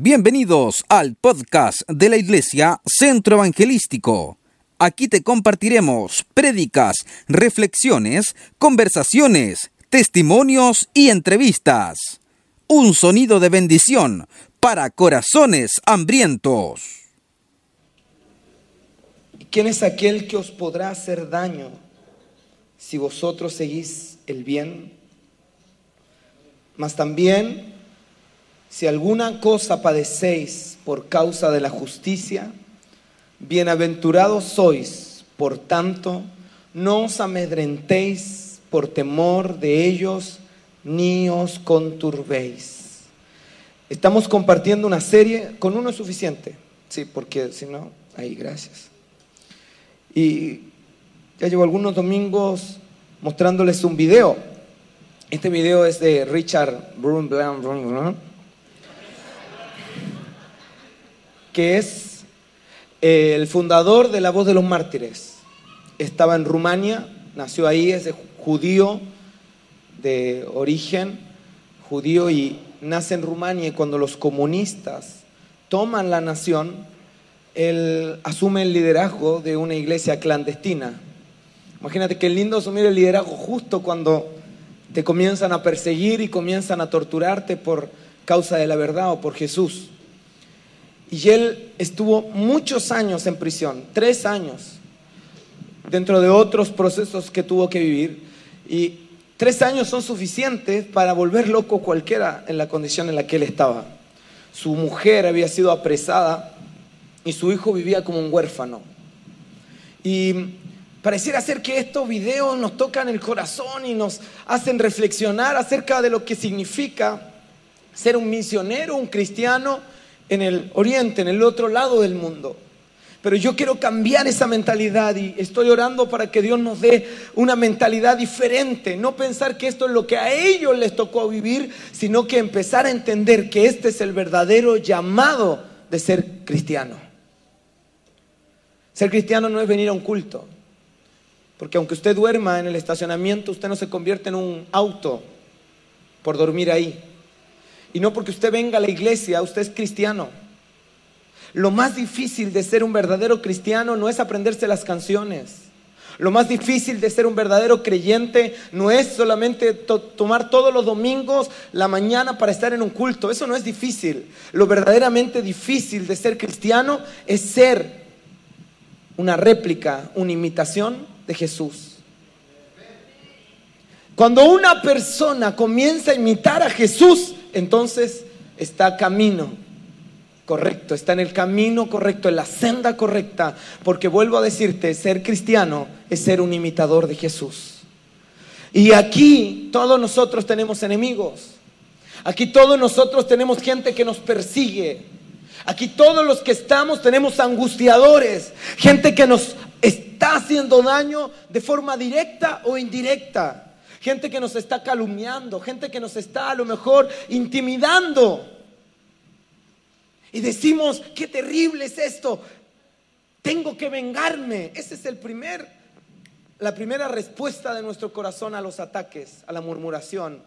Bienvenidos al podcast de la Iglesia Centro Evangelístico. Aquí te compartiremos prédicas, reflexiones, conversaciones, testimonios y entrevistas. Un sonido de bendición para corazones hambrientos. ¿Quién es aquel que os podrá hacer daño si vosotros seguís el bien? Mas también si alguna cosa padecéis por causa de la justicia, bienaventurados sois, por tanto, no os amedrentéis por temor de ellos, ni os conturbéis. Estamos compartiendo una serie, con uno es suficiente, sí, porque si no, ahí, gracias. Y ya llevo algunos domingos mostrándoles un video. Este video es de Richard Brun, que es eh, el fundador de La Voz de los Mártires. Estaba en Rumania, nació ahí, es judío de origen, judío y nace en Rumania y cuando los comunistas toman la nación, él asume el liderazgo de una iglesia clandestina. Imagínate qué lindo asumir el liderazgo justo cuando te comienzan a perseguir y comienzan a torturarte por causa de la verdad o por Jesús. Y él estuvo muchos años en prisión, tres años, dentro de otros procesos que tuvo que vivir. Y tres años son suficientes para volver loco cualquiera en la condición en la que él estaba. Su mujer había sido apresada y su hijo vivía como un huérfano. Y pareciera ser que estos videos nos tocan el corazón y nos hacen reflexionar acerca de lo que significa ser un misionero, un cristiano en el oriente, en el otro lado del mundo. Pero yo quiero cambiar esa mentalidad y estoy orando para que Dios nos dé una mentalidad diferente. No pensar que esto es lo que a ellos les tocó vivir, sino que empezar a entender que este es el verdadero llamado de ser cristiano. Ser cristiano no es venir a un culto. Porque aunque usted duerma en el estacionamiento, usted no se convierte en un auto por dormir ahí. Y no porque usted venga a la iglesia, usted es cristiano. Lo más difícil de ser un verdadero cristiano no es aprenderse las canciones. Lo más difícil de ser un verdadero creyente no es solamente tomar todos los domingos la mañana para estar en un culto. Eso no es difícil. Lo verdaderamente difícil de ser cristiano es ser una réplica, una imitación de Jesús. Cuando una persona comienza a imitar a Jesús, entonces está camino correcto, está en el camino correcto, en la senda correcta, porque vuelvo a decirte, ser cristiano es ser un imitador de Jesús. Y aquí todos nosotros tenemos enemigos. Aquí todos nosotros tenemos gente que nos persigue. Aquí todos los que estamos tenemos angustiadores, gente que nos está haciendo daño de forma directa o indirecta gente que nos está calumniando, gente que nos está a lo mejor intimidando. Y decimos, qué terrible es esto, tengo que vengarme. Esa es el primer, la primera respuesta de nuestro corazón a los ataques, a la murmuración,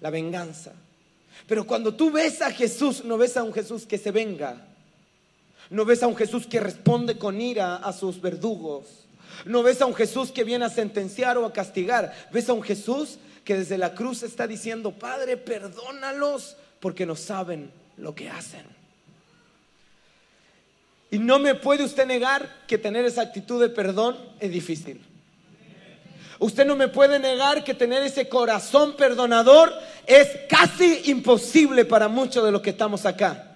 la venganza. Pero cuando tú ves a Jesús, no ves a un Jesús que se venga, no ves a un Jesús que responde con ira a sus verdugos no ves a un Jesús que viene a sentenciar o a castigar. Ves a un Jesús que desde la cruz está diciendo, Padre, perdónalos porque no saben lo que hacen. Y no me puede usted negar que tener esa actitud de perdón es difícil. Usted no me puede negar que tener ese corazón perdonador es casi imposible para muchos de los que estamos acá.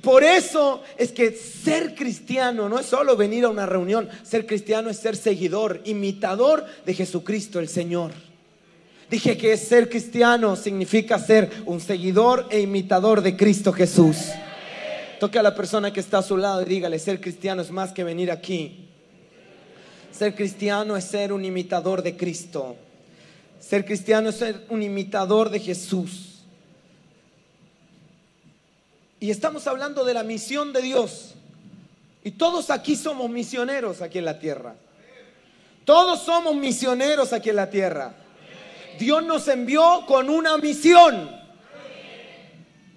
Por eso es que ser cristiano no es solo venir a una reunión, ser cristiano es ser seguidor, imitador de Jesucristo el Señor. Dije que ser cristiano significa ser un seguidor e imitador de Cristo Jesús. Toque a la persona que está a su lado y dígale, ser cristiano es más que venir aquí. Ser cristiano es ser un imitador de Cristo. Ser cristiano es ser un imitador de Jesús. Y estamos hablando de la misión de Dios. Y todos aquí somos misioneros aquí en la tierra. Todos somos misioneros aquí en la tierra. Dios nos envió con una misión.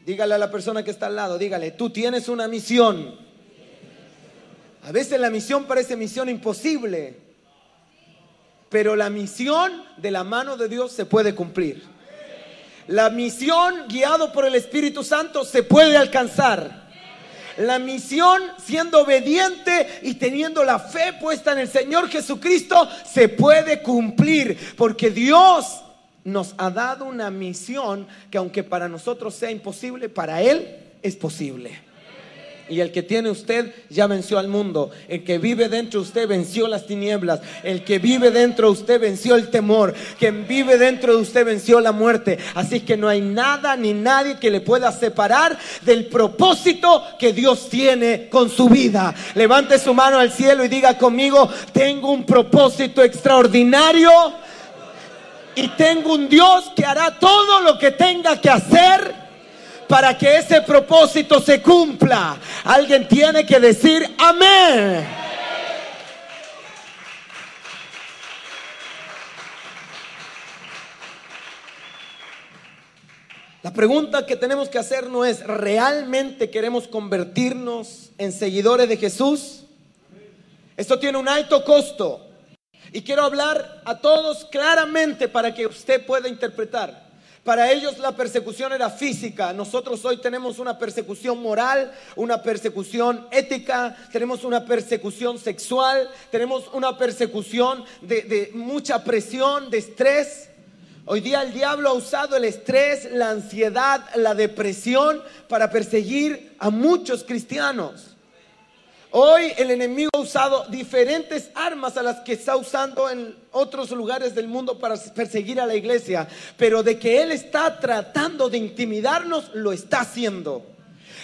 Dígale a la persona que está al lado, dígale, tú tienes una misión. A veces la misión parece misión imposible, pero la misión de la mano de Dios se puede cumplir. La misión guiado por el Espíritu Santo se puede alcanzar. La misión siendo obediente y teniendo la fe puesta en el Señor Jesucristo se puede cumplir porque Dios nos ha dado una misión que aunque para nosotros sea imposible, para Él es posible. Y el que tiene usted ya venció al mundo. El que vive dentro de usted venció las tinieblas. El que vive dentro de usted venció el temor. Quien vive dentro de usted venció la muerte. Así que no hay nada ni nadie que le pueda separar del propósito que Dios tiene con su vida. Levante su mano al cielo y diga conmigo, tengo un propósito extraordinario. Y tengo un Dios que hará todo lo que tenga que hacer para que ese propósito se cumpla. Alguien tiene que decir amén. La pregunta que tenemos que hacer no es, ¿realmente queremos convertirnos en seguidores de Jesús? Esto tiene un alto costo. Y quiero hablar a todos claramente para que usted pueda interpretar. Para ellos la persecución era física. Nosotros hoy tenemos una persecución moral, una persecución ética, tenemos una persecución sexual, tenemos una persecución de, mucha presión, de estrés. Hoy día el diablo ha usado el estrés, la ansiedad, la depresión para perseguir a muchos cristianos. Hoy el enemigo ha usado diferentes armas a las que está usando en otros lugares del mundo para perseguir a la iglesia, pero de que él está tratando de intimidarnos, lo está haciendo.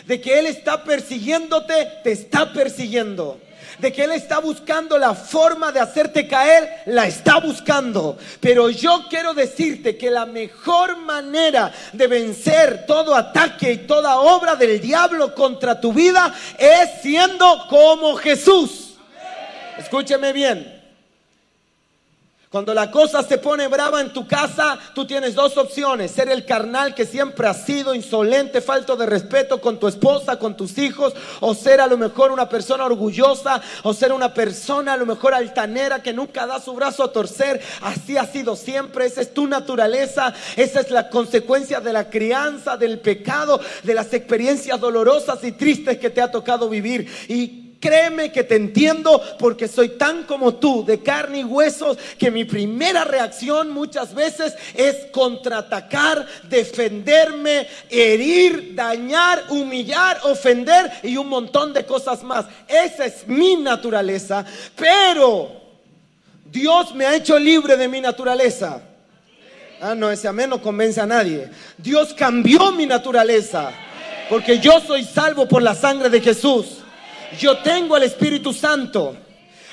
De que él está persiguiéndote, te está persiguiendo de que Él está buscando la forma de hacerte caer, la está buscando. Pero yo quiero decirte que la mejor manera de vencer todo ataque y toda obra del diablo contra tu vida es siendo como Jesús. Escúcheme bien. Cuando la cosa se pone brava en tu casa, tú tienes dos opciones. Ser el carnal que siempre ha sido insolente, falto de respeto con tu esposa, con tus hijos. O ser a lo mejor una persona orgullosa. O ser una persona a lo mejor altanera que nunca da su brazo a torcer. Así ha sido siempre. Esa es tu naturaleza. Esa es la consecuencia de la crianza, del pecado, de las experiencias dolorosas y tristes que te ha tocado vivir. Y Créeme que te entiendo porque soy tan como tú, de carne y huesos, que mi primera reacción muchas veces es contraatacar, defenderme, herir, dañar, humillar, ofender y un montón de cosas más. Esa es mi naturaleza, pero Dios me ha hecho libre de mi naturaleza. Ah, no, ese amén no convence a nadie. Dios cambió mi naturaleza. Porque yo soy salvo por la sangre de Jesús. Yo tengo el Espíritu Santo.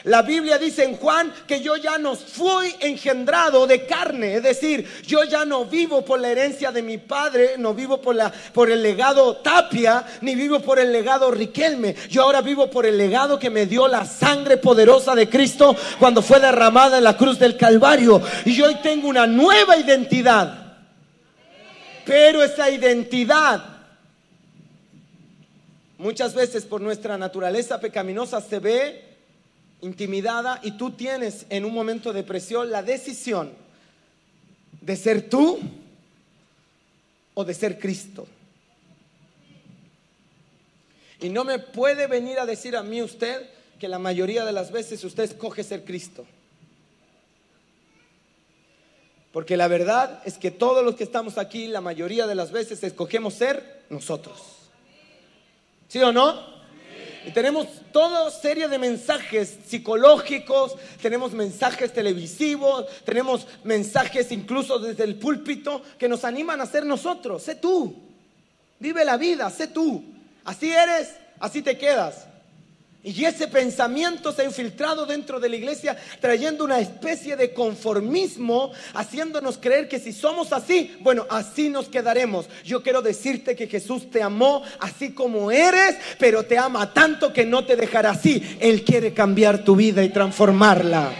La Biblia dice en Juan que yo ya no fui engendrado de carne, es decir, yo ya no vivo por la herencia de mi padre, no vivo por, la, por el legado Tapia, ni vivo por el legado Riquelme. Yo ahora vivo por el legado que me dio la sangre poderosa de Cristo cuando fue derramada en la cruz del Calvario. Y yo hoy tengo una nueva identidad. Pero esa identidad muchas veces por nuestra naturaleza pecaminosa se ve intimidada y tú tienes en un momento de presión la decisión de ser tú o de ser Cristo. Y no me puede venir a decir a mí usted que la mayoría de las veces usted escoge ser Cristo. Porque la verdad es que todos los que estamos aquí, la mayoría de las veces escogemos ser nosotros. ¿Sí o no? Tenemos toda serie de mensajes psicológicos, tenemos mensajes televisivos, tenemos mensajes incluso desde el púlpito que nos animan a ser nosotros. Sé tú, vive la vida, sé tú. Así eres, así te quedas. Y ese pensamiento se ha infiltrado dentro de la iglesia trayendo una especie de conformismo, haciéndonos creer que si somos así, bueno, así nos quedaremos. Yo quiero decirte que Jesús te amó así como eres, pero te ama tanto que no te dejará así. Él quiere cambiar tu vida y transformarla.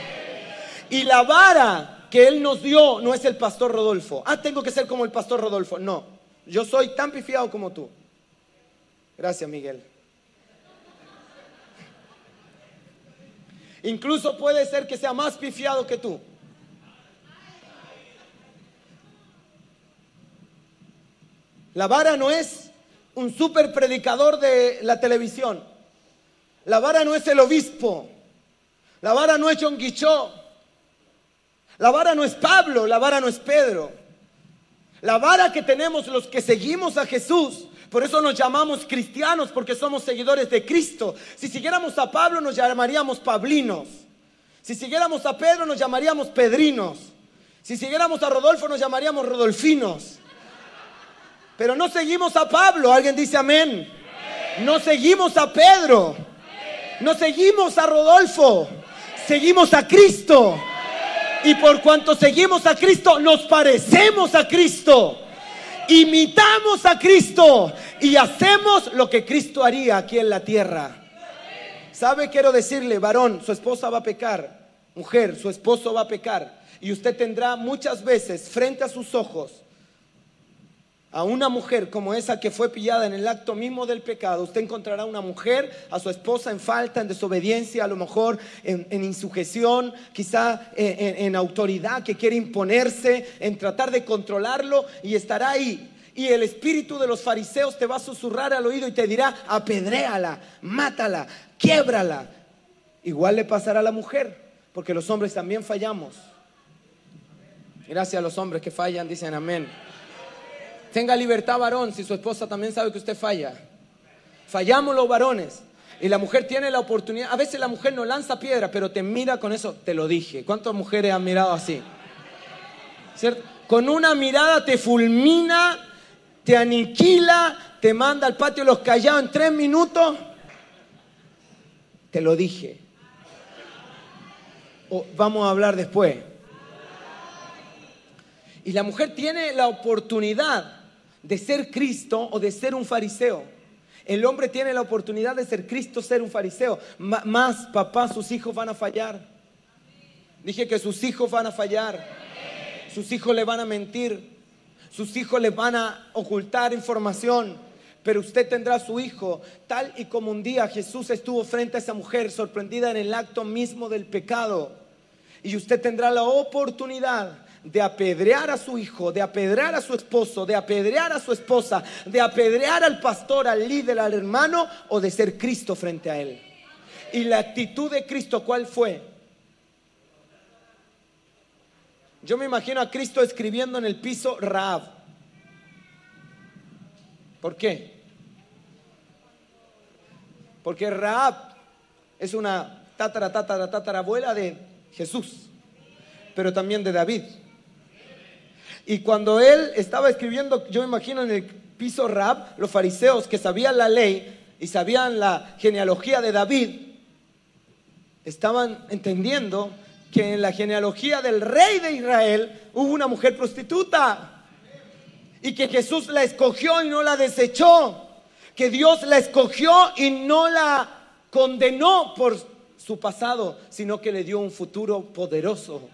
Y la vara que Él nos dio no es el pastor Rodolfo. Ah, tengo que ser como el pastor Rodolfo. No. Yo soy tan pifiado como tú. Gracias, Miguel. Incluso puede ser que sea más pifiado que tú. La vara no es un super predicador de la televisión. La vara no es el obispo. La vara no es John Guichó. La vara no es Pablo. La vara no es Pedro. La vara que tenemos los que seguimos a Jesús por eso nos llamamos cristianos, porque somos seguidores de Cristo. Si siguiéramos a Pablo, nos llamaríamos pablinos. Si siguiéramos a Pedro, nos llamaríamos pedrinos. Si siguiéramos a Rodolfo, nos llamaríamos rodolfinos. Pero no seguimos a Pablo, alguien dice amén. No seguimos a Pedro. No seguimos a Rodolfo. Seguimos a Cristo. Y por cuanto seguimos a Cristo, nos parecemos a Cristo imitamos a Cristo y hacemos lo que Cristo haría aquí en la tierra. ¿Sabe? Quiero decirle, varón, su esposa va a pecar, mujer, su esposo va a pecar y usted tendrá muchas veces frente a sus ojos a una mujer como esa que fue pillada en el acto mismo del pecado, usted encontrará una mujer, a su esposa en falta, en desobediencia, a lo mejor en, insujeción, quizá en, en autoridad que quiere imponerse, en tratar de controlarlo y estará ahí. Y el espíritu de los fariseos te va a susurrar al oído y te dirá, apedréala, mátala, quiebrala. Igual le pasará a la mujer, porque los hombres también fallamos. Gracias a los hombres que fallan, dicen amén. Tenga libertad varón si su esposa también sabe que usted falla. Fallamos los varones. Y la mujer tiene la oportunidad. A veces la mujer no lanza piedra, pero te mira con eso. Te lo dije. ¿Cuántas mujeres han mirado así? ¿Cierto? Con una mirada te fulmina, te aniquila, te manda al patio los callados en tres minutos. Te lo dije. O vamos a hablar después. Y la mujer tiene la oportunidad de ser Cristo o de ser un fariseo. El hombre tiene la oportunidad de ser Cristo, ser un fariseo. más, papá, sus hijos van a fallar. Dije que sus hijos van a fallar. Sus hijos le van a mentir. Sus hijos le van a ocultar información. Pero usted tendrá su hijo, tal y como un día Jesús estuvo frente a esa mujer sorprendida en el acto mismo del pecado. Y usted tendrá la oportunidad de apedrear a su hijo, de apedrear a su esposo, de apedrear a su esposa, de apedrear al pastor, al líder, al hermano o de ser Cristo frente a él. Y la actitud de Cristo, ¿cuál fue? Yo me imagino a Cristo escribiendo en el piso Raab. ¿Por qué? Porque Raab es una tatara, tatara, tatara abuela de Jesús, pero también de David. Y cuando él estaba escribiendo, yo imagino en el piso rap, los fariseos que sabían la ley y sabían la genealogía de David, estaban entendiendo que en la genealogía del rey de Israel hubo una mujer prostituta y que Jesús la escogió y no la desechó, que Dios la escogió y no la condenó por su pasado, sino que le dio un futuro poderoso.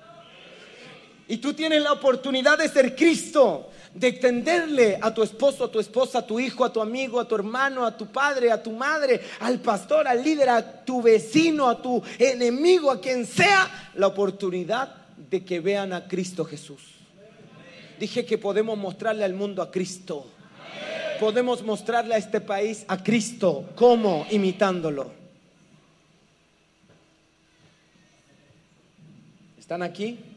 Y tú tienes la oportunidad de ser Cristo, de extenderle a tu esposo, a tu esposa, a tu hijo, a tu amigo, a tu hermano, a tu padre, a tu madre, al pastor, al líder, a tu vecino, a tu enemigo, a quien sea, la oportunidad de que vean a Cristo Jesús. Dije que podemos mostrarle al mundo a Cristo. Podemos mostrarle a este país a Cristo. ¿Cómo? Imitándolo. ¿Están aquí?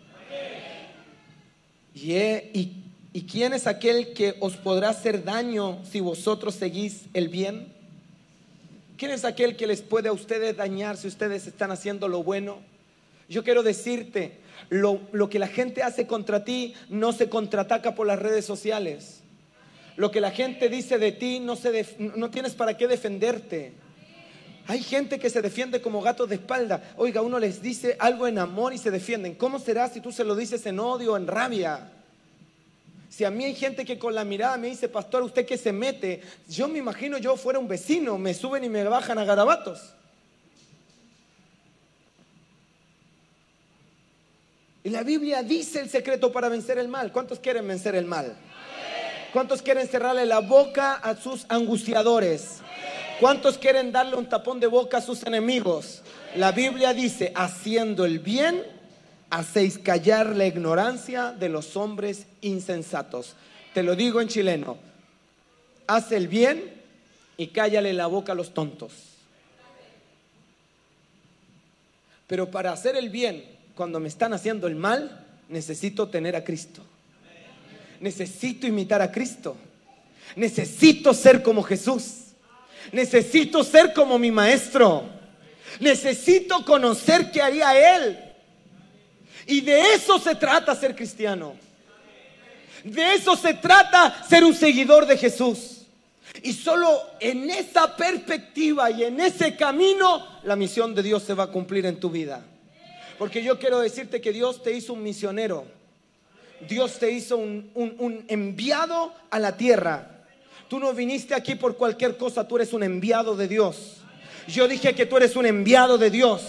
¿Y, ¿Y quién es aquel que os podrá hacer daño si vosotros seguís el bien? ¿Quién es aquel que les puede a ustedes dañar si ustedes están haciendo lo bueno? Yo quiero decirte, lo, lo, que la gente hace contra ti no se contraataca por las redes sociales. Lo que la gente dice de ti no, se no tienes para qué defenderte. Hay gente que se defiende como gatos de espalda. Oiga, uno les dice algo en amor y se defienden. ¿Cómo será si tú se lo dices en odio, en rabia? Si a mí hay gente que con la mirada me dice, pastor, ¿usted qué se mete? Yo me imagino yo fuera un vecino, me suben y me bajan a garabatos. Y la Biblia dice el secreto para vencer el mal. ¿Cuántos quieren vencer el mal? ¿Cuántos quieren cerrarle la boca a sus angustiadores? ¿Cuántos quieren darle un tapón de boca a sus enemigos? La Biblia dice, haciendo el bien, hacéis callar la ignorancia de los hombres insensatos. Te lo digo en chileno, haz el bien y cállale la boca a los tontos. Pero para hacer el bien, cuando me están haciendo el mal, necesito tener a Cristo. Necesito imitar a Cristo. Necesito ser como Jesús. Necesito ser como mi maestro. Necesito conocer qué haría Él. Y de eso se trata ser cristiano. De eso se trata ser un seguidor de Jesús. Y solo en esa perspectiva y en ese camino la misión de Dios se va a cumplir en tu vida. Porque yo quiero decirte que Dios te hizo un misionero. Dios te hizo un, un enviado a la tierra. Tú no viniste aquí por cualquier cosa, tú eres un enviado de Dios. Yo dije que tú eres un enviado de Dios.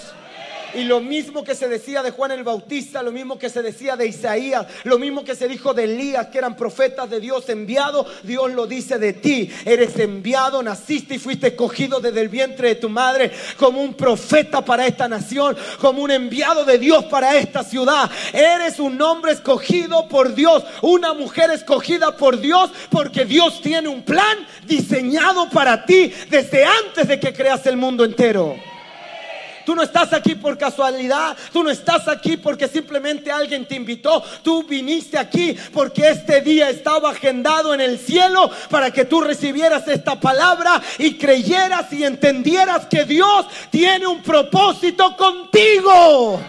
Y lo mismo que se decía de Juan el Bautista, lo mismo que se decía de Isaías, lo mismo que se dijo de Elías, que eran profetas de Dios enviados, Dios lo dice de ti. Eres enviado, naciste y fuiste escogido desde el vientre de tu madre como un profeta para esta nación, como un enviado de Dios para esta ciudad. Eres un hombre escogido por Dios, una mujer escogida por Dios, porque Dios tiene un plan diseñado para ti desde antes de que creas el mundo entero. Tú no estás aquí por casualidad, tú no estás aquí porque simplemente alguien te invitó, tú viniste aquí porque este día estaba agendado en el cielo para que tú recibieras esta palabra y creyeras y entendieras que Dios tiene un propósito contigo.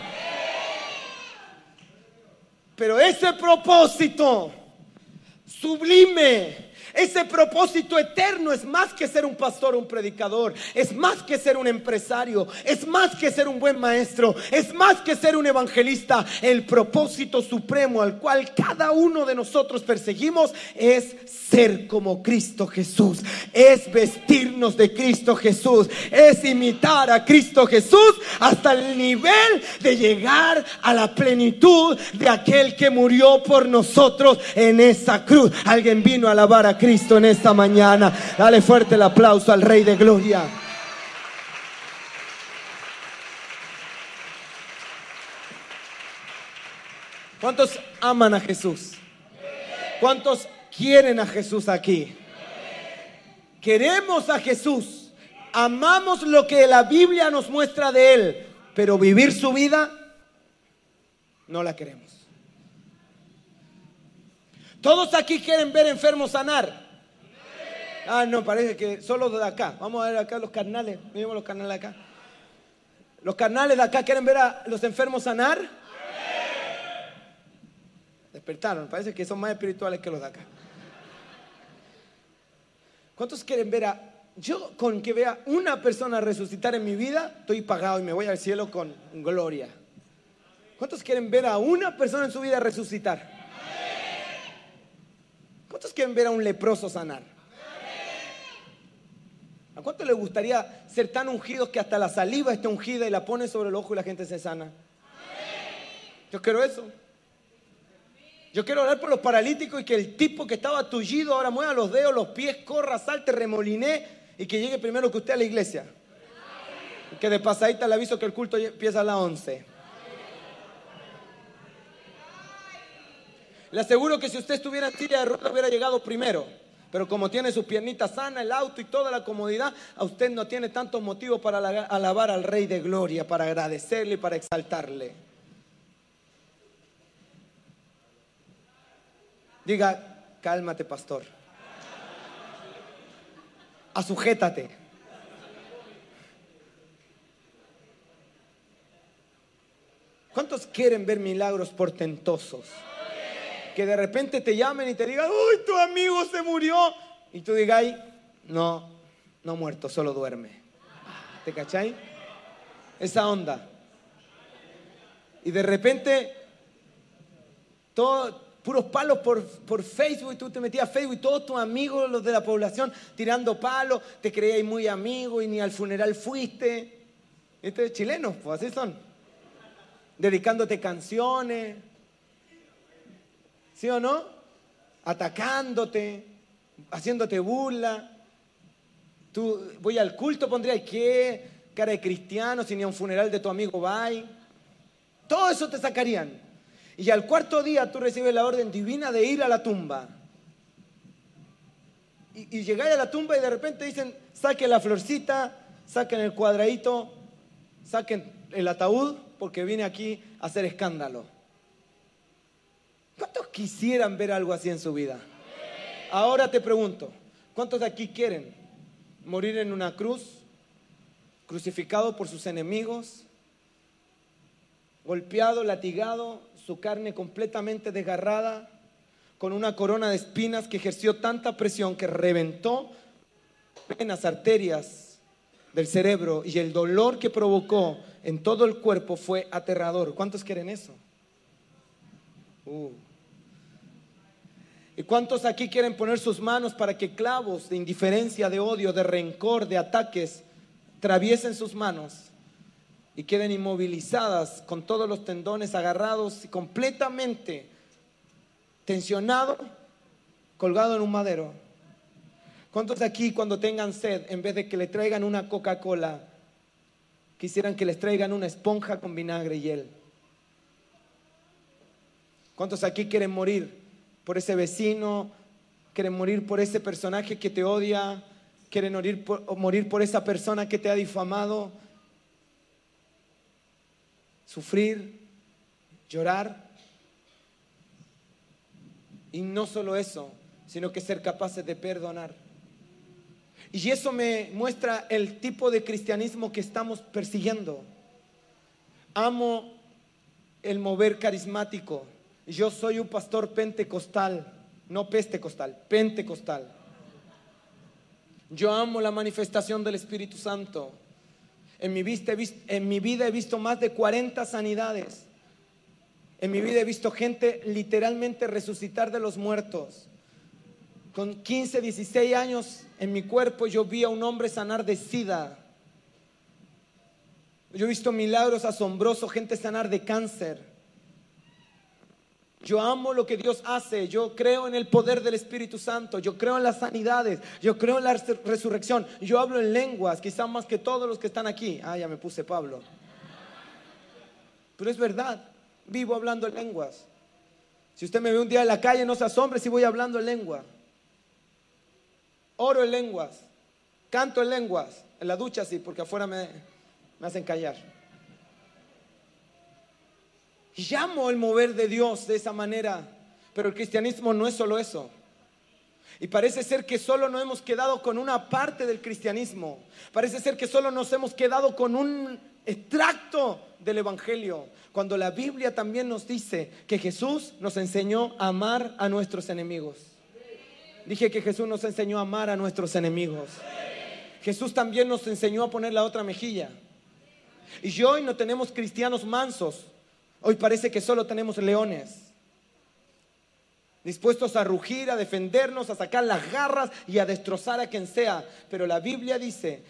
Pero ese propósito sublime ese propósito eterno es más que ser un pastor o un predicador, es más que ser un empresario, es más que ser un buen maestro, es más que ser un evangelista. El propósito supremo al cual cada uno de nosotros perseguimos es ser como Cristo Jesús, es vestirnos de Cristo Jesús, es imitar a Cristo Jesús hasta el nivel de llegar a la plenitud de aquel que murió por nosotros en esa cruz. Alguien vino a alabar a Cristo en esta mañana. Dale fuerte el aplauso al Rey de Gloria. ¿Cuántos aman a Jesús? ¿Cuántos quieren a Jesús aquí? Queremos a Jesús. Amamos lo que la Biblia nos muestra de Él. Pero vivir su vida no la queremos. Todos aquí quieren ver enfermos sanar. Ah, no, parece que solo de acá. Vamos a ver acá los carnales. Miremos los carnales acá. ¿Los carnales de acá quieren ver a los enfermos sanar? Despertaron. Parece que son más espirituales que los de acá. ¿Cuántos quieren ver a... Yo con que vea una persona resucitar en mi vida, estoy pagado y me voy al cielo con gloria. ¿Cuántos quieren ver a una persona en su vida resucitar? ¿Cuántos quieren ver a un leproso sanar? ¿A cuánto le gustaría ser tan ungidos que hasta la saliva esté ungida y la pone sobre el ojo y la gente se sana? Yo quiero eso. Yo quiero orar por los paralíticos y que el tipo que estaba tullido ahora mueva los dedos, los pies, corra, salte, remoline y que llegue primero que usted a la iglesia. Que de pasadita le aviso que el culto empieza a las 11. Le aseguro que si usted estuviera en silla de ruedas hubiera llegado primero. Pero como tiene sus piernitas sanas, el auto y toda la comodidad, a usted no tiene tantos motivos para alabar al Rey de Gloria, para agradecerle y para exaltarle. Diga, cálmate, pastor. Asujétate. ¿Cuántos quieren ver milagros portentosos? Que de repente te llamen y te digan, uy, tu amigo se murió. Y tú digas, no, no muerto, solo duerme. ¿Te cachai? Esa onda. Y de repente, todo, puros palos por, por Facebook, y tú te metías a Facebook y todos tus amigos, los de la población, tirando palos, te creías muy amigo y ni al funeral fuiste. Este es chileno, pues así son. Dedicándote canciones, ¿Sí o no? atacándote, haciéndote burla. Tú, voy al culto, pondría, ¿qué? Cara de cristiano, si ni a un funeral de tu amigo va. Todo eso te sacarían. Y al cuarto día tú recibes la orden divina de ir a la tumba. Y, y llegáis a la tumba y de repente dicen, saquen la florcita, saquen el cuadradito, saquen el ataúd, porque viene aquí a hacer escándalo. ¿Cuántos quisieran ver algo así en su vida? Ahora te pregunto, ¿cuántos de aquí quieren morir en una cruz, crucificado por sus enemigos, golpeado, latigado, su carne completamente desgarrada, con una corona de espinas que ejerció tanta presión que reventó venas, arterias del cerebro y el dolor que provocó en todo el cuerpo fue aterrador. ¿Cuántos quieren eso? Uh. ¿Y cuántos aquí quieren poner sus manos para que clavos de indiferencia, de odio, de rencor, de ataques, traviesen sus manos y queden inmovilizadas con todos los tendones agarrados y completamente tensionado, colgado en un madero? ¿Cuántos aquí cuando tengan sed, en vez de que le traigan una Coca-Cola, quisieran que les traigan una esponja con vinagre y hiel? ¿Cuántos aquí quieren morir por ese vecino, quieren morir por ese personaje que te odia, quieren morir por, morir por esa persona que te ha difamado, sufrir, llorar. Y no solo eso, sino que ser capaces de perdonar. Y eso me muestra el tipo de cristianismo que estamos persiguiendo. Amo el mover carismático. Yo soy un pastor pentecostal, no pentecostal, pentecostal. Yo amo la manifestación del Espíritu Santo. En mi, en mi vida he visto más de 40 sanidades. En mi vida he visto gente literalmente resucitar de los muertos. Con 15, 16 años en mi cuerpo yo vi a un hombre sanar de sida. Yo he visto milagros asombrosos, gente sanar de cáncer. Yo amo lo que Dios hace, yo creo en el poder del Espíritu Santo, yo creo en las sanidades, yo creo en la resurrección, yo hablo en lenguas, quizá más que todos los que están aquí. Ah, ya me puse Pablo. Pero es verdad, vivo hablando en lenguas. Si usted me ve un día en la calle, no se asombre si voy hablando en lengua. Oro en lenguas, canto en lenguas, en la ducha sí, porque afuera me, me hacen callar. Llamo el mover de Dios de esa manera, pero el cristianismo no es solo eso. Y parece ser que solo nos hemos quedado con una parte del cristianismo. Parece ser que solo nos hemos quedado con un extracto del Evangelio. Cuando la Biblia también nos dice que Jesús nos enseñó a amar a nuestros enemigos. Dije que Jesús nos enseñó a amar a nuestros enemigos. Jesús también nos enseñó a poner la otra mejilla. Y hoy no tenemos cristianos mansos, Hoy parece que solo tenemos leones, dispuestos a rugir, a defendernos, a sacar las garras y a destrozar a quien sea. Pero la Biblia dice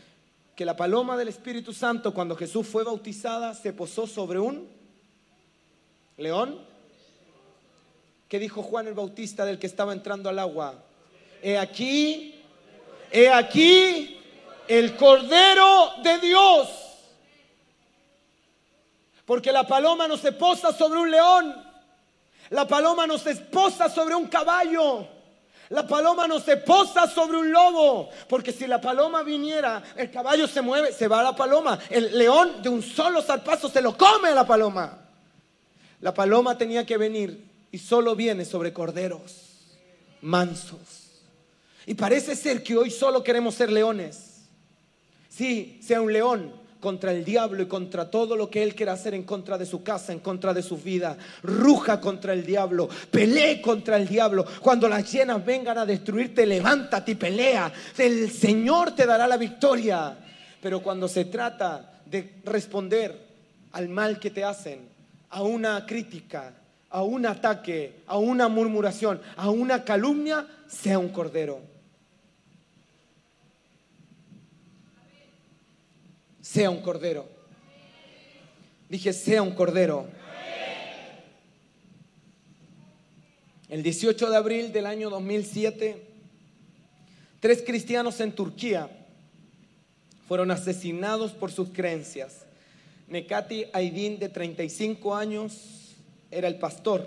que la paloma del Espíritu Santo, cuando Jesús fue bautizada, se posó sobre un león. ¿Qué dijo Juan el Bautista del que estaba entrando al agua? He aquí, he aquí el Cordero de Dios porque la paloma no se posa sobre un león. La paloma no se posa sobre un caballo. La paloma no se posa sobre un lobo, porque si la paloma viniera, el caballo se mueve, se va a la paloma. El león de un solo zarpazo se lo come a la paloma. La paloma tenía que venir y solo viene sobre corderos mansos. Y parece ser que hoy solo queremos ser leones. Sí, sea un león, contra el diablo y contra todo lo que él quiera hacer en contra de su casa, en contra de su vida. Ruja contra el diablo, pelee contra el diablo. Cuando las llenas vengan a destruirte, levántate y pelea. El Señor te dará la victoria. Pero cuando se trata de responder al mal que te hacen, a una crítica, a un ataque, a una murmuración, a una calumnia, sea un cordero. Sea un cordero. Dije, sea un cordero. El 18 de abril del año 2007, tres cristianos en Turquía fueron asesinados por sus creencias. Nekati Aydin, de 35 años, era el pastor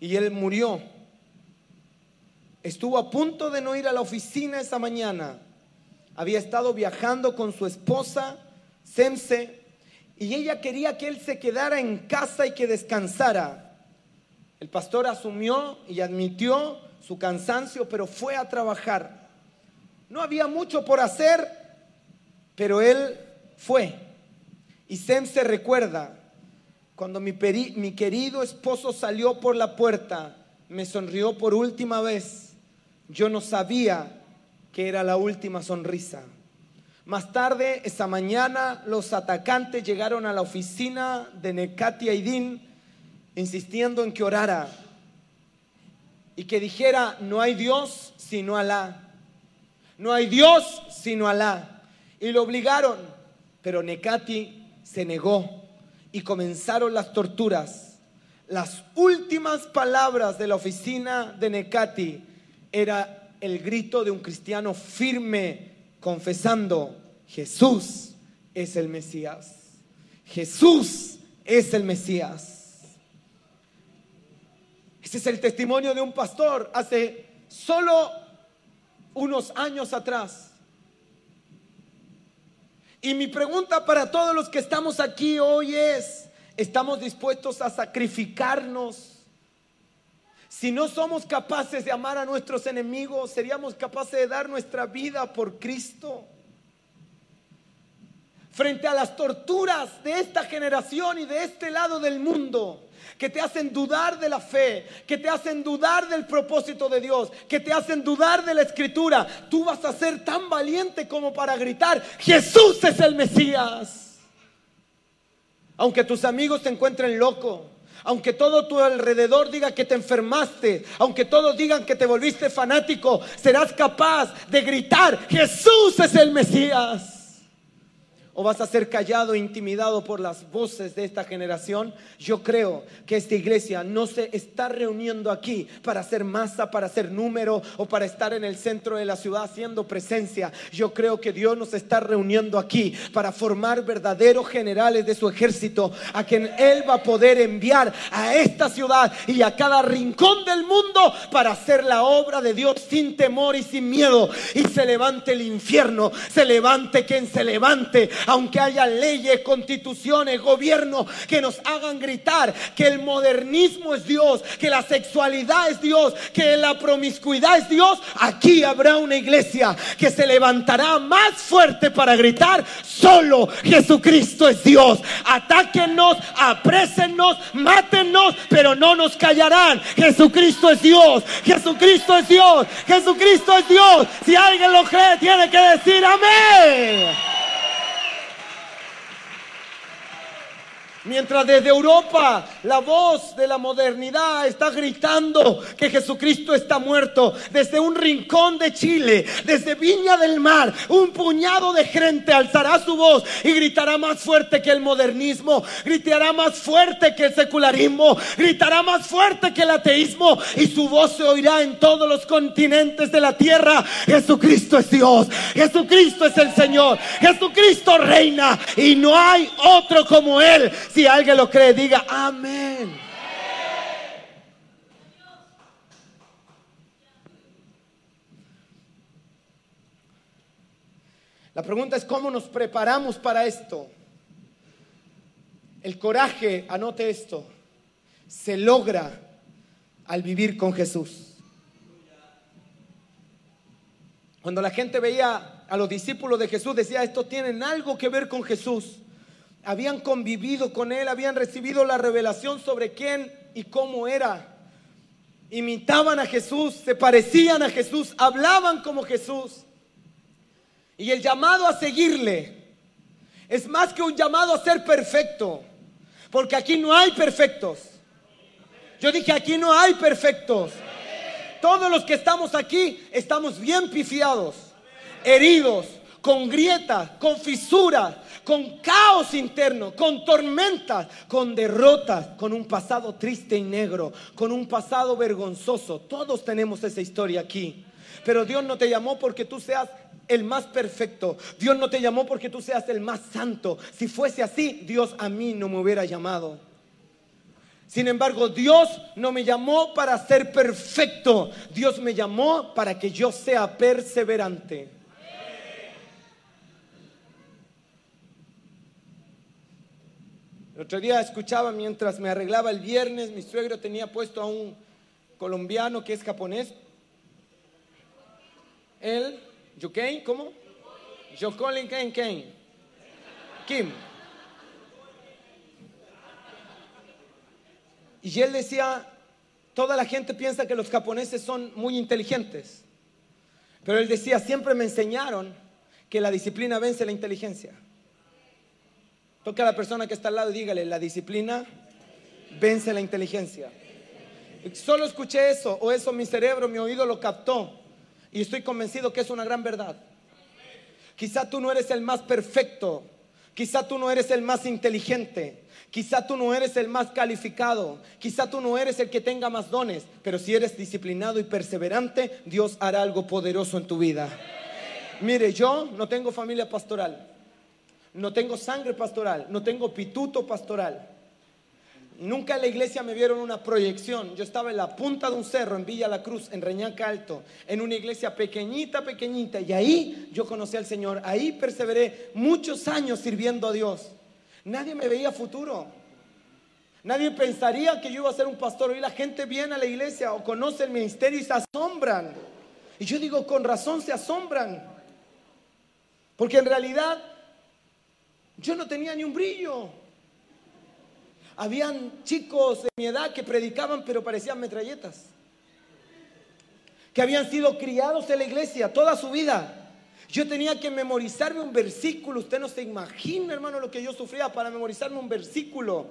y él murió. Estuvo a punto de no ir a la oficina esa mañana. Había estado viajando con su esposa, Semse, y ella quería que él se quedara en casa y que descansara. El pastor asumió y admitió su cansancio, pero fue a trabajar. No había mucho por hacer, pero él fue. Y Sem se recuerda, cuando mi, mi, querido esposo salió por la puerta, me sonrió por última vez. Yo no sabía que era la última sonrisa. Más tarde, esa mañana, los atacantes llegaron a la oficina de Nekati Aidin insistiendo en que orara y que dijera, no hay Dios sino Alá. No hay Dios sino Alá y lo obligaron, pero Nekati se negó y comenzaron las torturas. Las últimas palabras de la oficina de Nekati era el grito de un cristiano firme confesando, Jesús es el Mesías. Jesús es el Mesías. Ese es el testimonio de un pastor hace solo unos años atrás. Y mi pregunta para todos los que estamos aquí hoy es, ¿estamos dispuestos a sacrificarnos? Si no somos capaces de amar a nuestros enemigos, ¿seríamos capaces de dar nuestra vida por Cristo? Frente a las torturas de esta generación y de este lado del mundo, que te hacen dudar de la fe, que te hacen dudar del propósito de Dios, que te hacen dudar de la escritura, tú vas a ser tan valiente como para gritar, Jesús es el Mesías. Aunque tus amigos te encuentren loco, aunque todo tu alrededor diga que te enfermaste, aunque todos digan que te volviste fanático, serás capaz de gritar, Jesús es el Mesías. ¿O vas a ser callado e intimidado por las voces de esta generación? Yo creo que esta iglesia no se está reuniendo aquí para hacer masa, para hacer número o para estar en el centro de la ciudad haciendo presencia. Yo creo que Dios nos está reuniendo aquí para formar verdaderos generales de su ejército a quien Él va a poder enviar a esta ciudad y a cada rincón del mundo para hacer la obra de Dios sin temor y sin miedo. Y se levante el infierno, se levante quien se levante aunque haya leyes, constituciones, gobierno que nos hagan gritar que el modernismo es Dios, que la sexualidad es Dios, que la promiscuidad es Dios, aquí habrá una iglesia que se levantará más fuerte para gritar, solo Jesucristo es Dios. Atáquennos, aprésennos, mátennos, pero no nos callarán. Jesucristo es Dios, Jesucristo es Dios, Jesucristo es Dios. Si alguien lo cree, tiene que decir amén. Mientras desde Europa la voz de la modernidad está gritando que Jesucristo está muerto. Desde un rincón de Chile, desde Viña del Mar, un puñado de gente alzará su voz y gritará más fuerte que el modernismo, gritará más fuerte que el secularismo, gritará más fuerte que el ateísmo y su voz se oirá en todos los continentes de la tierra. Jesucristo es Dios, Jesucristo es el Señor, Jesucristo reina y no hay otro como Él. Si alguien lo cree, diga amén. La pregunta es cómo nos preparamos para esto. El coraje, anote esto, se logra al vivir con Jesús. Cuando la gente veía a los discípulos de Jesús, decía, esto tienen algo que ver con Jesús habían convivido con él, habían recibido la revelación sobre quién y cómo era. Imitaban a Jesús, se parecían a Jesús, hablaban como Jesús. Y el llamado a seguirle es más que un llamado a ser perfecto, porque aquí no hay perfectos. Yo dije, aquí no hay perfectos. Todos los que estamos aquí estamos bien pifiados, heridos, con grietas, con fisuras, con caos interno, con tormentas, con derrotas, con un pasado triste y negro, con un pasado vergonzoso. Todos tenemos esa historia aquí. Pero Dios no te llamó porque tú seas el más perfecto. Dios no te llamó porque tú seas el más santo. Si fuese así, Dios a mí no me hubiera llamado. Sin embargo, Dios no me llamó para ser perfecto. Dios me llamó para que yo sea perseverante. El otro día escuchaba mientras me arreglaba el viernes, mi suegro tenía puesto a un colombiano que es japonés. Él, Yuken, ¿cómo? Jokolin Ken Ken. Kim. Y él decía, toda la gente piensa que los japoneses son muy inteligentes. Pero él decía, siempre me enseñaron que la disciplina vence la inteligencia. Toca a la persona que está al lado y dígale, la disciplina vence la inteligencia. Solo escuché eso, o eso mi cerebro, mi oído lo captó. Y estoy convencido que es una gran verdad. Quizá tú no eres el más perfecto, quizá tú no eres el más inteligente, quizá tú no eres el más calificado, quizá tú no eres el que tenga más dones, pero si eres disciplinado y perseverante, Dios hará algo poderoso en tu vida. Mire, yo no tengo familia pastoral, no tengo sangre pastoral, no tengo pituto pastoral. Nunca en la iglesia me vieron una proyección. Yo estaba en la punta de un cerro en Villa La Cruz, en Reñaca Alto, en una iglesia pequeñita, pequeñita. Y ahí yo conocí al Señor. Ahí perseveré muchos años sirviendo a Dios. Nadie me veía futuro. Nadie pensaría que yo iba a ser un pastor. Hoy la gente viene a la iglesia o conoce el ministerio y se asombran. Y yo digo, con razón se asombran. Porque en realidad yo no tenía ni un brillo. Habían chicos de mi edad que predicaban pero parecían metralletas. Que habían sido criados en la iglesia toda su vida. Yo tenía que memorizarme un versículo. Usted no se imagina, hermano, lo que yo sufría para memorizarme un versículo.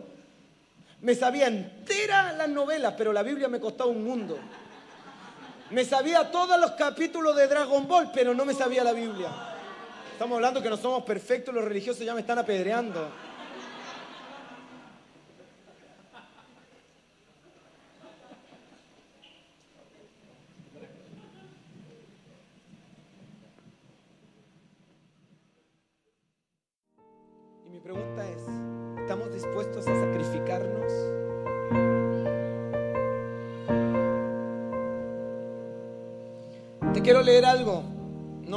Me sabía entera la novela, pero la Biblia me costaba un mundo. Me sabía todos los capítulos de Dragon Ball, pero no me sabía la Biblia. Estamos hablando que no somos perfectos, los religiosos ya me están apedreando. Y mi pregunta es, ¿estamos dispuestos a sacrificarnos? Te quiero leer algo.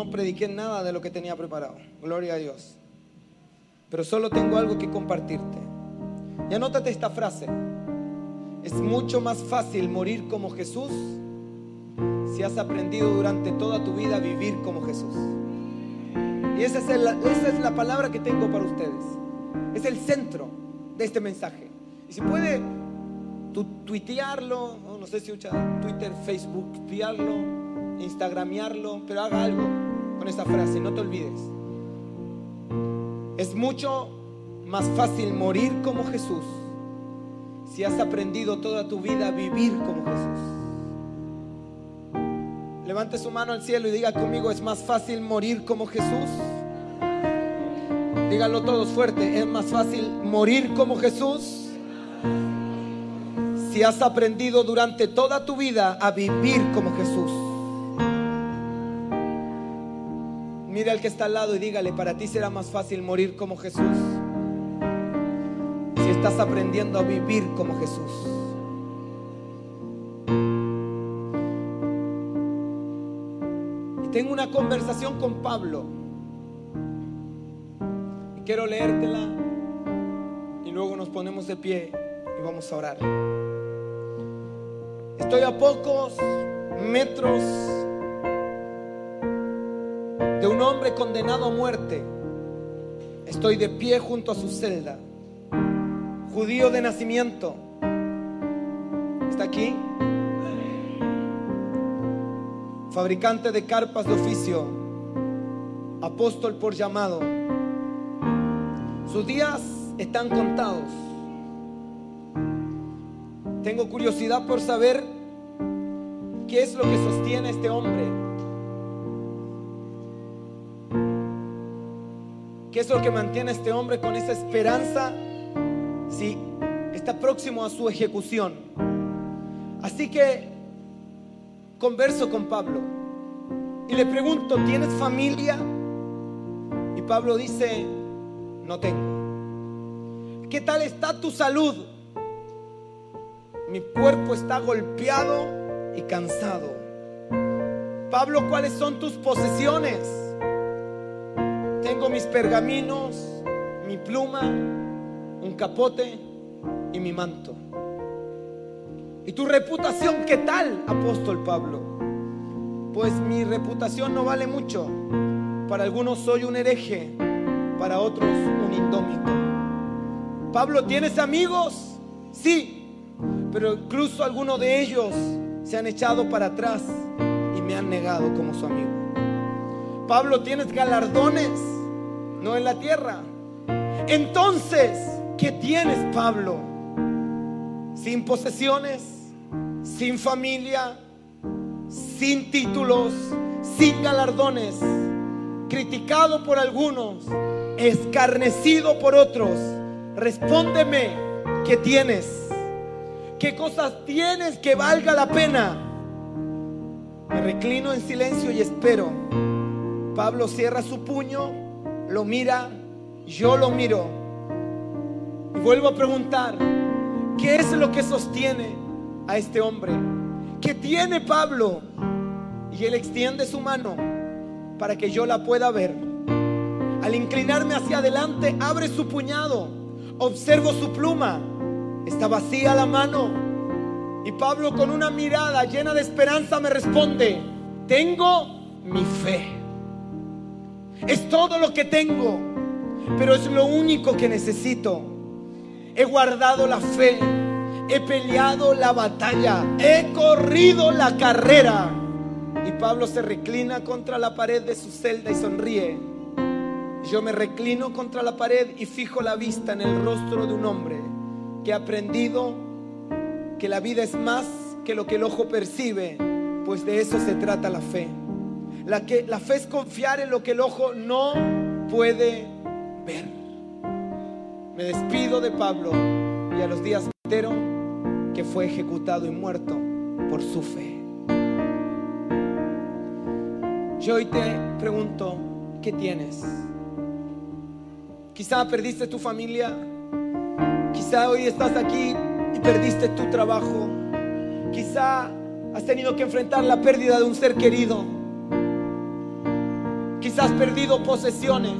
No prediqué nada de lo que tenía preparado. Gloria a Dios. Pero solo tengo algo que compartirte. Y anótate esta frase. Es mucho más fácil morir como Jesús si has aprendido durante toda tu vida a vivir como Jesús. Y esa es, la, esa es la palabra que tengo para ustedes. Es el centro de este mensaje. Y si puede tu, tuitearlo, no, sé si Twitter, Facebook, tuitearlo, Instagramearlo, pero haga algo con esa frase, no te olvides. Es mucho más fácil morir como Jesús si has aprendido toda tu vida a vivir como Jesús. Levante su mano al cielo y diga conmigo, es más fácil morir como Jesús. Díganlo todos fuerte, es más fácil morir como Jesús si has aprendido durante toda tu vida a vivir como Jesús. Mire al que está al lado y dígale, para ti será más fácil morir como Jesús si estás aprendiendo a vivir como Jesús. Y tengo una conversación con Pablo. Y quiero leértela y luego nos ponemos de pie y vamos a orar. Estoy a pocos metros hombre condenado a muerte. Estoy de pie junto a su celda. Judío de nacimiento. ¿Está aquí? Fabricante de carpas de oficio. Apóstol por llamado. Sus días están contados. Tengo curiosidad por saber qué es lo que sostiene este hombre. ¿Qué es lo que mantiene a este hombre con esa esperanza? Si está próximo a su ejecución. Así que converso con Pablo y le pregunto, ¿tienes familia? Y Pablo dice, no tengo. ¿Qué tal está tu salud? Mi cuerpo está golpeado y cansado. Pablo, ¿cuáles son tus posesiones? Tengo mis pergaminos, mi pluma, un capote y mi manto. ¿Y tu reputación qué tal, apóstol Pablo? Pues mi reputación no vale mucho. Para algunos soy un hereje, para otros un indómito. Pablo, ¿tienes amigos? Sí, pero incluso algunos de ellos se han echado para atrás y me han negado como su amigo. Pablo, ¿tienes galardones? No en la tierra. Entonces, ¿qué tienes, Pablo? Sin posesiones, sin familia, sin títulos, sin galardones, criticado por algunos, escarnecido por otros. Respóndeme, ¿qué tienes? ¿Qué cosas tienes que valga la pena? Me reclino en silencio y espero. Pablo cierra su puño, lo mira, yo lo miro. Y vuelvo a preguntar, ¿qué es lo que sostiene a este hombre? ¿Qué tiene Pablo? Y él extiende su mano para que yo la pueda ver. Al inclinarme hacia adelante, abre su puñado, observo su pluma, está vacía la mano. Y Pablo con una mirada llena de esperanza me responde, tengo mi fe. Es todo lo que tengo, pero es lo único que necesito. He guardado la fe, he peleado la batalla, he corrido la carrera. Y Pablo se reclina contra la pared de su celda y sonríe. Yo me reclino contra la pared y fijo la vista en el rostro de un hombre que ha aprendido que la vida es más que lo que el ojo percibe, pues de eso se trata la fe. La, que, la fe es confiar en lo que el ojo no puede ver. Me despido de Pablo y a los días entero que fue ejecutado y muerto por su fe. Yo hoy te pregunto, ¿qué tienes? Quizá perdiste tu familia, quizá hoy estás aquí y perdiste tu trabajo, quizá has tenido que enfrentar la pérdida de un ser querido, quizás has perdido posesiones,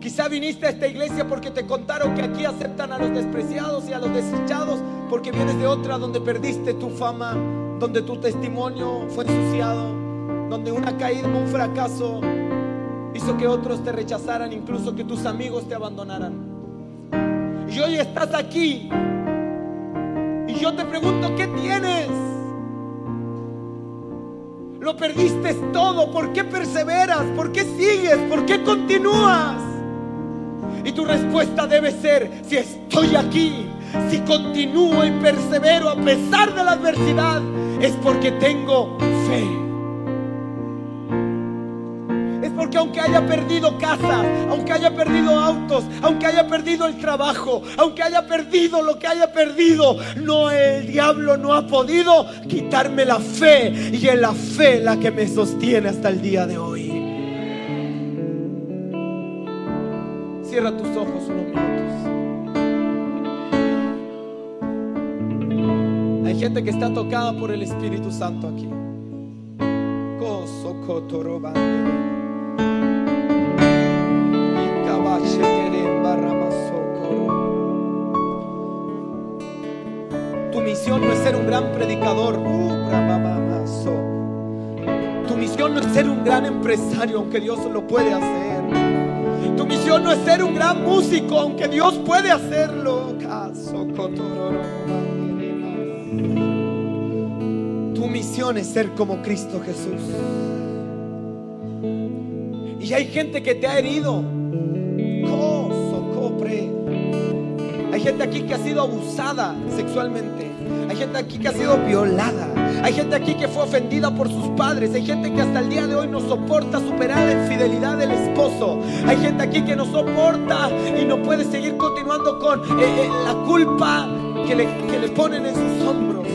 quizá viniste a esta iglesia porque te contaron que aquí aceptan a los despreciados y a los desechados, porque vienes de otra donde perdiste tu fama, donde tu testimonio fue ensuciado donde una caída, un fracaso hizo que otros te rechazaran, incluso que tus amigos te abandonaran. Y hoy estás aquí y yo te pregunto, ¿qué tienes? Lo perdiste todo, ¿por qué perseveras? ¿Por qué sigues? ¿Por qué continúas? Y tu respuesta debe ser, si estoy aquí, si continúo y persevero a pesar de la adversidad, es porque tengo fe. Aunque haya perdido casa, aunque haya perdido autos, aunque haya perdido el trabajo, aunque haya perdido lo que haya perdido, no el diablo no ha podido quitarme la fe y es la fe la que me sostiene hasta el día de hoy. Cierra tus ojos unos minutos. Hay gente que está tocada por el Espíritu Santo aquí. Tu misión no es ser un gran predicador. Uh, tu misión no es ser un gran empresario, aunque Dios lo puede hacer. Tu misión no es ser un gran músico, aunque Dios puede hacerlo. Tu misión es ser como Cristo Jesús. Y hay gente que te ha herido. Hay gente aquí que ha sido abusada sexualmente. Hay gente aquí que ha sido violada. Hay gente aquí que fue ofendida por sus padres. Hay gente que hasta el día de hoy no soporta superar la infidelidad del esposo. Hay gente aquí que no soporta y no puede seguir continuando con eh, eh, la culpa que le, que le ponen en sus hombros.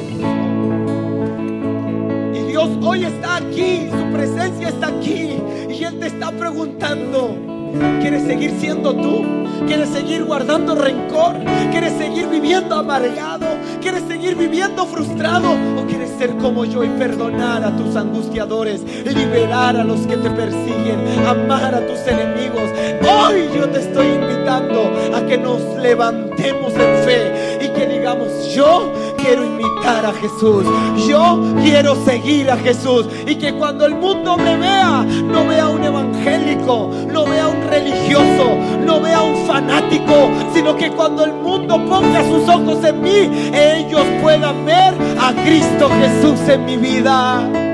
Y Dios hoy está aquí, su presencia está aquí. Y Él te está preguntando, ¿quieres seguir siendo tú? ¿Quieres seguir guardando rencor? ¿Quieres seguir viviendo amargado? ¿Quieres seguir viviendo frustrado? ¿O quieres ser como yo y perdonar a tus angustiadores? Liberar a los que te persiguen, amar a tus enemigos. Hoy yo te estoy invitando a que nos levantemos en fe y que digamos, yo quiero imitar a Jesús. Yo quiero seguir a Jesús. Y que cuando el mundo me vea, no vea un evangélico, no vea un religioso, no vea un fanático, sino que cuando el mundo ponga sus ojos en mí, ellos puedan ver a Cristo Jesús en mi vida.